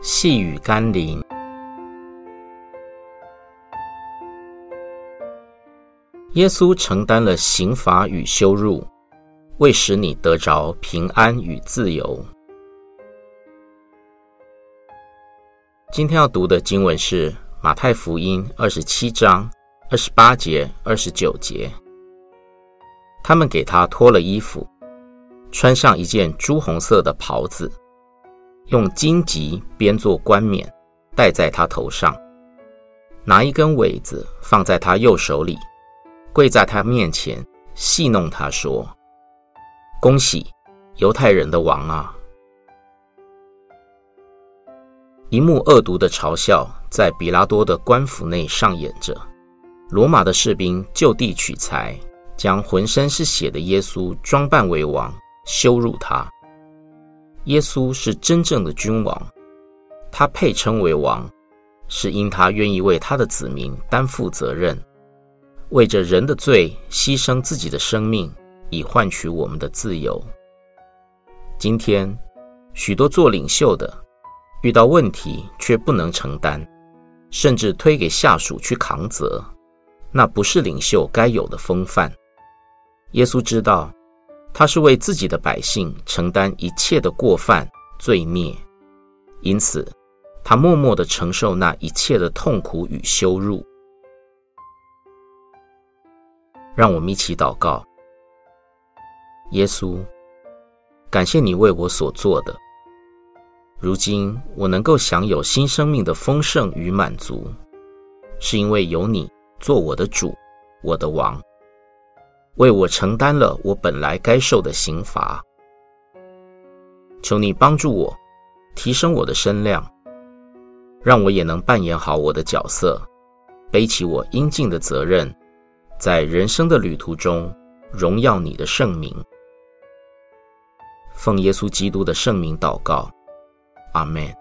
细雨甘霖，耶稣承担了刑罚与羞辱，为使你得着平安与自由。今天要读的经文是马太福音二十七章二十八节、二十九节。他们给他脱了衣服，穿上一件朱红色的袍子。用荆棘编作冠冕，戴在他头上，拿一根苇子放在他右手里，跪在他面前戏弄他说：“恭喜，犹太人的王啊！”一幕恶毒的嘲笑在比拉多的官府内上演着。罗马的士兵就地取材，将浑身是血的耶稣装扮为王，羞辱他。耶稣是真正的君王，他配称为王，是因他愿意为他的子民担负责任，为着人的罪牺牲自己的生命，以换取我们的自由。今天，许多做领袖的遇到问题却不能承担，甚至推给下属去扛责，那不是领袖该有的风范。耶稣知道。他是为自己的百姓承担一切的过犯罪孽，因此他默默的承受那一切的痛苦与羞辱。让我们一起祷告：耶稣，感谢你为我所做的。如今我能够享有新生命的丰盛与满足，是因为有你做我的主，我的王。为我承担了我本来该受的刑罚，求你帮助我，提升我的身量，让我也能扮演好我的角色，背起我应尽的责任，在人生的旅途中荣耀你的圣名。奉耶稣基督的圣名祷告，阿门。